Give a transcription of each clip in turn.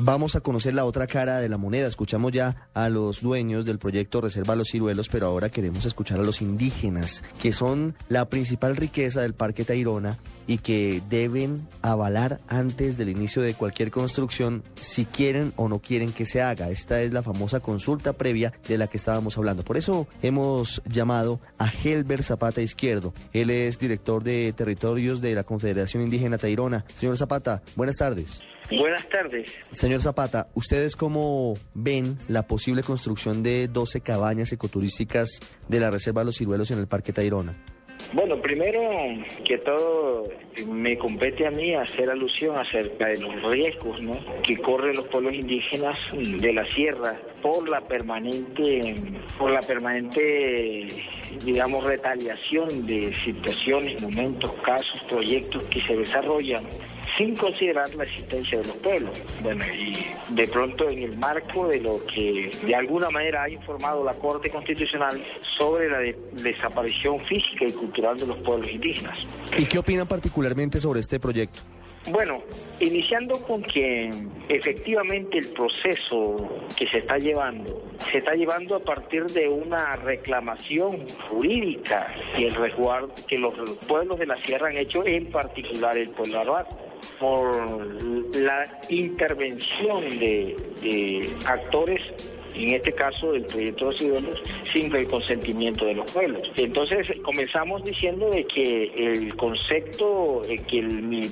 Vamos a conocer la otra cara de la moneda. Escuchamos ya a los dueños del proyecto Reserva Los Ciruelos, pero ahora queremos escuchar a los indígenas, que son la principal riqueza del Parque Tayrona y que deben avalar antes del inicio de cualquier construcción si quieren o no quieren que se haga. Esta es la famosa consulta previa de la que estábamos hablando. Por eso hemos llamado a Helber Zapata Izquierdo. Él es director de territorios de la Confederación Indígena Tayrona. Señor Zapata, buenas tardes. Buenas tardes. Señor Zapata, ¿ustedes cómo ven la posible construcción de 12 cabañas ecoturísticas de la Reserva de los Ciruelos en el Parque Tayrona? Bueno, primero que todo me compete a mí hacer alusión acerca de los riesgos ¿no? que corren los pueblos indígenas de la sierra por la permanente, por la permanente, digamos, retaliación de situaciones, momentos, casos, proyectos que se desarrollan sin considerar la existencia de los pueblos. Bueno, y de pronto en el marco de lo que de alguna manera ha informado la Corte Constitucional sobre la desaparición física y cultural de los pueblos indígenas. ¿Y qué opinan particularmente sobre este proyecto? Bueno, iniciando con que efectivamente el proceso que se está llevando, se está llevando a partir de una reclamación jurídica que, el resguardo, que los pueblos de la sierra han hecho, en particular el pueblo arhuaco por la intervención de, actores en este caso del proyecto de ciudadanos, sin el consentimiento de los pueblos. Entonces comenzamos diciendo de que el concepto, que mi,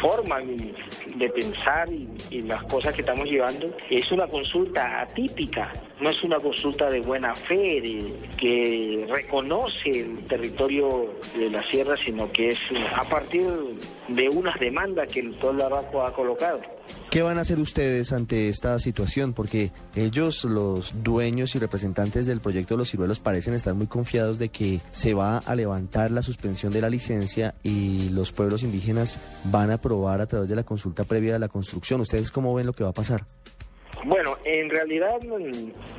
forma de pensar y, las cosas que estamos llevando es una consulta atípica, no es una consulta de buena fe, de, que reconoce el territorio de la sierra, sino que es a partir de unas demandas que el pueblo araco ha colocado. ¿Qué van a hacer ustedes ante esta situación? Porque ellos, los dueños y representantes del proyecto de los ciruelos, parecen estar muy confiados de que se va a levantar la suspensión de la licencia y los pueblos indígenas van a aprobar a través de la consulta previa de la construcción. ¿Ustedes cómo ven lo que va a pasar? Bueno, en realidad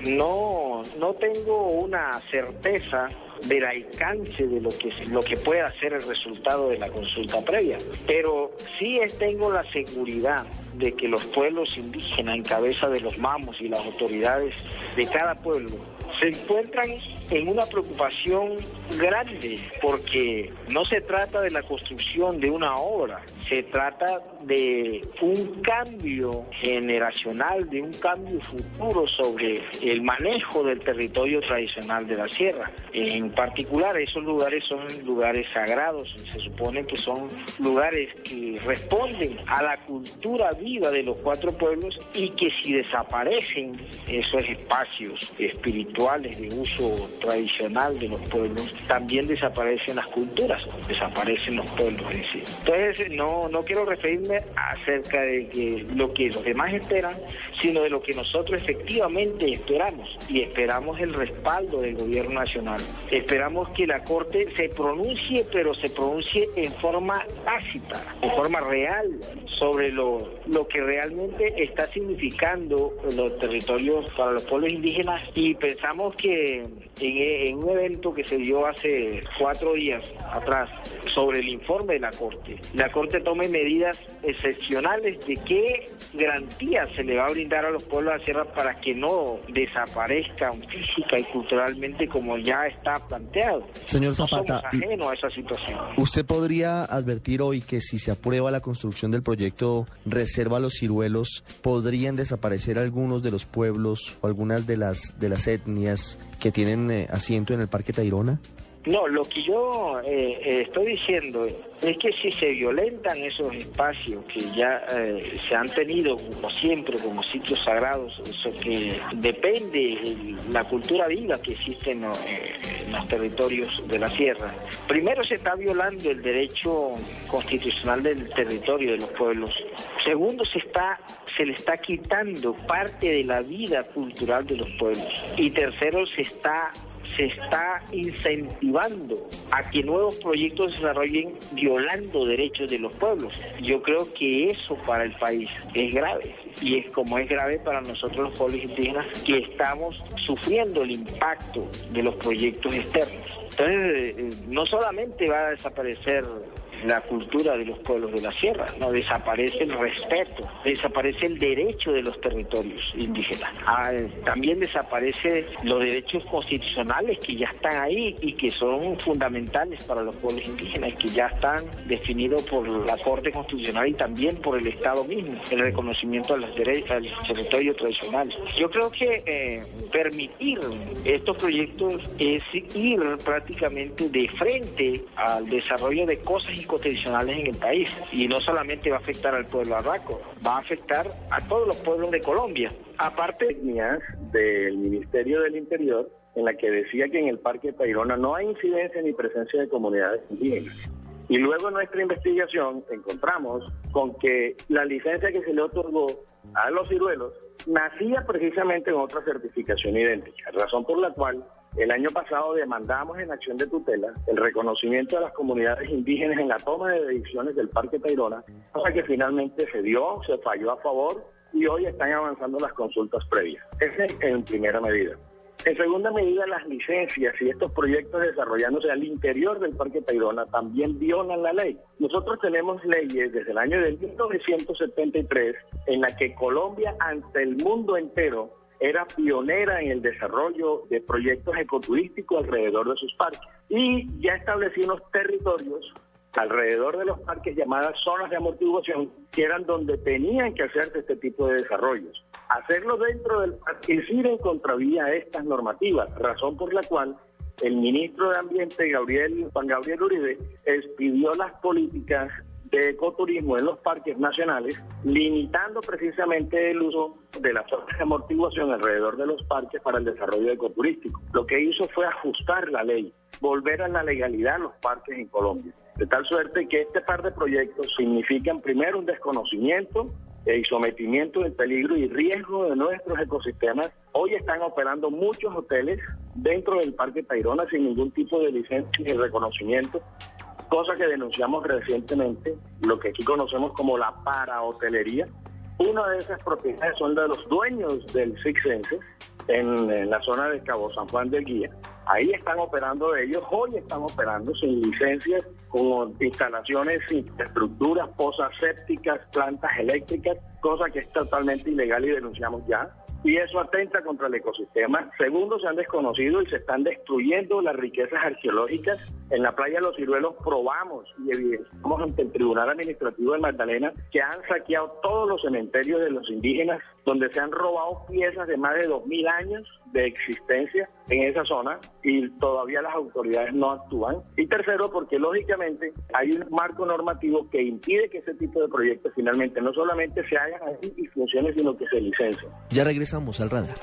no, no tengo una certeza del alcance de lo que lo que pueda ser el resultado de la consulta previa, pero sí tengo la seguridad de que los pueblos indígenas en cabeza de los mamos y las autoridades de cada pueblo se encuentran en una preocupación grande porque no se trata de la construcción de una obra, se trata de un cambio generacional, de un cambio futuro sobre el manejo del territorio tradicional de la sierra. En particular, esos lugares son lugares sagrados, se supone que son lugares que responden a la cultura viva de los cuatro pueblos y que si desaparecen esos espacios espirituales de uso tradicional de los pueblos, también desaparecen las culturas, desaparecen los pueblos en sí. Entonces, no, no quiero referirme acerca de que lo que los demás esperan, sino de lo que nosotros efectivamente esperamos. Y esperamos el respaldo del gobierno nacional. Esperamos que la Corte se pronuncie, pero se pronuncie en forma tácita, en forma real, sobre lo, lo que realmente está significando los territorios para los pueblos indígenas. Y pensamos que en, un evento que se dio hace cuatro días atrás sobre el informe de la Corte, la Corte tome medidas excepcionales de qué garantías se le va a brindar a los pueblos de la sierra para que no desaparezcan física y culturalmente como ya está planteado. Señor Zapata, ajeno a esa situación. ¿Usted podría advertir hoy que si se aprueba la construcción del proyecto Reserva los Ciruelos, podrían desaparecer algunos de los pueblos o algunas de las, de las etnias que tienen eh, asiento en el Parque Tayrona? No, lo que yo eh, eh, estoy diciendo es que si se violentan esos espacios que ya se han tenido como siempre como sitios sagrados, eso que depende de la cultura viva que existe en, los territorios de la sierra, primero se está violando el derecho constitucional del territorio de los pueblos Segundo, se está se le está quitando parte de la vida cultural de los pueblos. Y tercero, se está se está incentivando a que nuevos proyectos se desarrollen violando derechos de los pueblos. Yo creo que eso para el país es grave y es como es grave para nosotros los pueblos indígenas que estamos sufriendo el impacto de los proyectos externos. Entonces, eh, no solamente va a desaparecer la cultura de los pueblos de la sierra, no desaparece el respeto, desaparece el derecho de los territorios indígenas, ah, también desaparece los derechos constitucionales que ya están ahí y que son fundamentales para los pueblos indígenas, que ya están definidos por la Corte Constitucional y también por el Estado mismo, el reconocimiento de los derechos del territorio tradicional. Yo creo que eh, permitir estos proyectos es ir prácticamente de frente al desarrollo de cosas constitucionales en el país. Y no solamente va a afectar al pueblo arraco, va a afectar a todos los pueblos de Colombia. Aparte del Ministerio del Interior, en la que decía que en el Parque Tayrona no hay incidencia ni presencia de comunidades indígenas. Y luego en nuestra investigación encontramos con que la licencia que se le otorgó a los ciruelos nacía precisamente en otra certificación idéntica, razón por la cual el año pasado demandamos en acción de tutela el reconocimiento de las comunidades indígenas en la toma de decisiones del Parque Tayrona, cosa que finalmente se dio, se falló a favor y hoy están avanzando las consultas previas. Ese en primera medida. En segunda medida, las licencias y estos proyectos desarrollándose al interior del Parque Tayrona también violan la ley. Nosotros tenemos leyes desde el año de 1973 en la que Colombia ante el mundo entero era pionera en el desarrollo de proyectos ecoturísticos alrededor de sus parques y ya estableció unos territorios alrededor de los parques llamadas zonas de amortiguación que eran donde tenían que hacerse este tipo de desarrollos. Hacerlo dentro del parque es ir en contravía a estas normativas, razón por la cual el ministro de Ambiente, Gabriel, Juan Gabriel Uribe, expidió las políticas de ecoturismo en los parques nacionales, limitando precisamente el uso de las zonas de amortiguación alrededor de los parques para el desarrollo ecoturístico. Lo que hizo fue ajustar la ley, volver a la legalidad los parques en Colombia. De tal suerte que este par de proyectos significan primero un desconocimiento y sometimiento en peligro y riesgo de nuestros ecosistemas. Hoy están operando muchos hoteles dentro del Parque Tayrona sin ningún tipo de licencia ni reconocimiento cosa que denunciamos recientemente, lo que aquí conocemos como la parahotelería. Una de esas propiedades son de los dueños del Six Senses en, la zona de Cabo San Juan del Guía. Ahí están operando ellos, hoy están operando sin licencias, con instalaciones, infraestructuras, pozas sépticas, plantas eléctricas, cosa que es totalmente ilegal y denunciamos ya y eso atenta contra el ecosistema. Segundo, se han desconocido y se están destruyendo las riquezas arqueológicas. En la playa de Los Ciruelos probamos y evidenciamos ante el Tribunal Administrativo de Magdalena que han saqueado todos los cementerios de los indígenas, donde se han robado piezas de más de 2.000 años de existencia en esa zona y todavía las autoridades no actúan. Y tercero, porque lógicamente hay un marco normativo que impide que ese tipo de proyectos finalmente no solamente se hagan así y funcionen, sino que se licencien. Ya regresamos al radar.